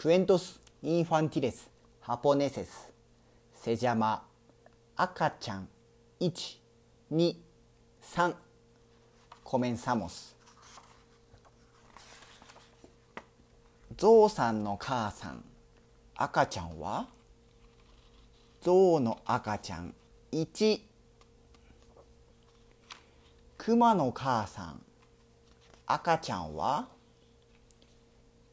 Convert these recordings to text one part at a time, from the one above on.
クエントス・インファンティレス・ハポネセスセジャマ赤ちゃん123コメンサモスゾウさんの母さん赤ちゃんはゾウの赤ちゃん1クマの母さん赤ちゃんは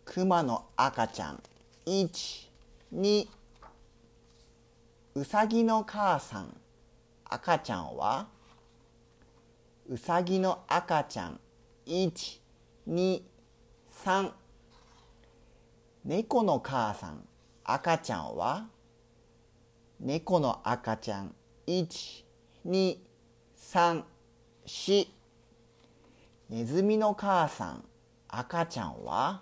クマの赤ちゃん。12うさぎの母さん。赤ちゃんは？うさぎの赤ちゃん。123猫の母さん。赤ちゃんは？猫の赤ちゃん。1234ネズミの母さん。赤ちゃんは？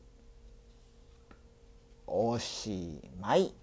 おしまい。